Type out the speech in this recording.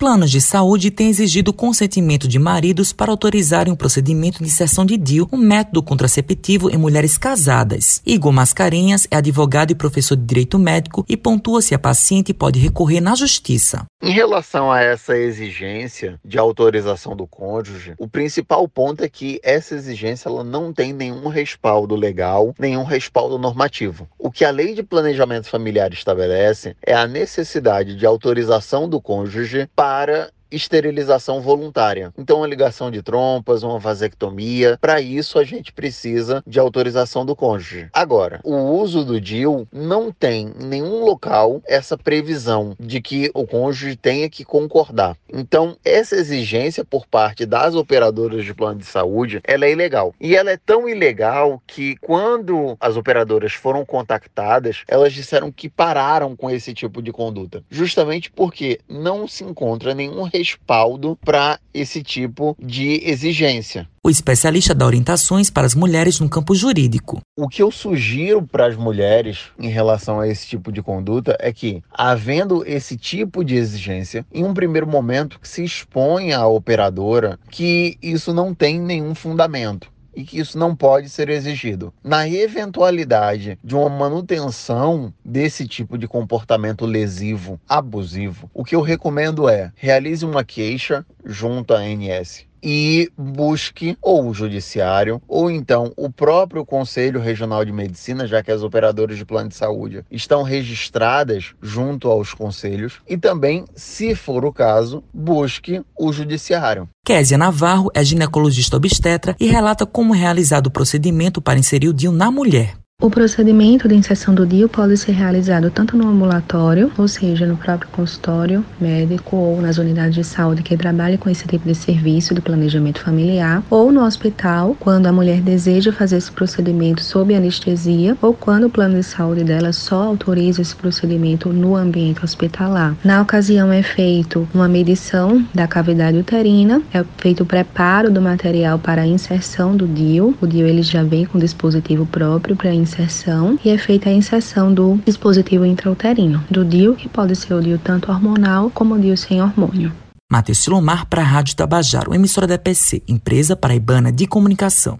Planos de saúde têm exigido consentimento de maridos para autorizarem o procedimento de inserção de DIU, um método contraceptivo em mulheres casadas. Igor Mascarenhas é advogado e professor de direito médico e pontua se a paciente pode recorrer na justiça. Em relação a essa exigência de autorização do cônjuge, o principal ponto é que essa exigência ela não tem nenhum respaldo legal, nenhum respaldo normativo. O que a lei de planejamento familiar estabelece é a necessidade de autorização do cônjuge para esterilização voluntária. Então, uma ligação de trompas, uma vasectomia, para isso a gente precisa de autorização do cônjuge. Agora, o uso do DIL não tem em nenhum local essa previsão de que o cônjuge tenha que concordar. Então, essa exigência por parte das operadoras de plano de saúde, ela é ilegal. E ela é tão ilegal que quando as operadoras foram contactadas, elas disseram que pararam com esse tipo de conduta, justamente porque não se encontra nenhum respaldo para esse tipo de exigência. O especialista dá orientações para as mulheres no campo jurídico. O que eu sugiro para as mulheres em relação a esse tipo de conduta é que, havendo esse tipo de exigência, em um primeiro momento se exponha à operadora que isso não tem nenhum fundamento e que isso não pode ser exigido. Na eventualidade de uma manutenção desse tipo de comportamento lesivo, abusivo, o que eu recomendo é realize uma queixa junto à ANS e busque ou o judiciário ou então o próprio Conselho Regional de Medicina, já que as operadoras de plano de saúde estão registradas junto aos conselhos, e também, se for o caso, busque o judiciário. Késia Navarro é ginecologista obstetra e relata como realizado o procedimento para inserir o DIU na mulher. O procedimento de inserção do DIU pode ser realizado tanto no ambulatório, ou seja, no próprio consultório médico ou nas unidades de saúde que trabalham com esse tipo de serviço do planejamento familiar, ou no hospital, quando a mulher deseja fazer esse procedimento sob anestesia, ou quando o plano de saúde dela só autoriza esse procedimento no ambiente hospitalar. Na ocasião é feito uma medição da cavidade uterina, é feito o preparo do material para a inserção do DIU. O DIU ele já vem com dispositivo próprio para inserção inserção e é feita a inserção do dispositivo intrauterino, do DIU, que pode ser o DIU tanto hormonal como o DIU sem hormônio. Matheus Silomar para a Rádio Tabajaro, emissora da EPC, empresa paraibana de comunicação.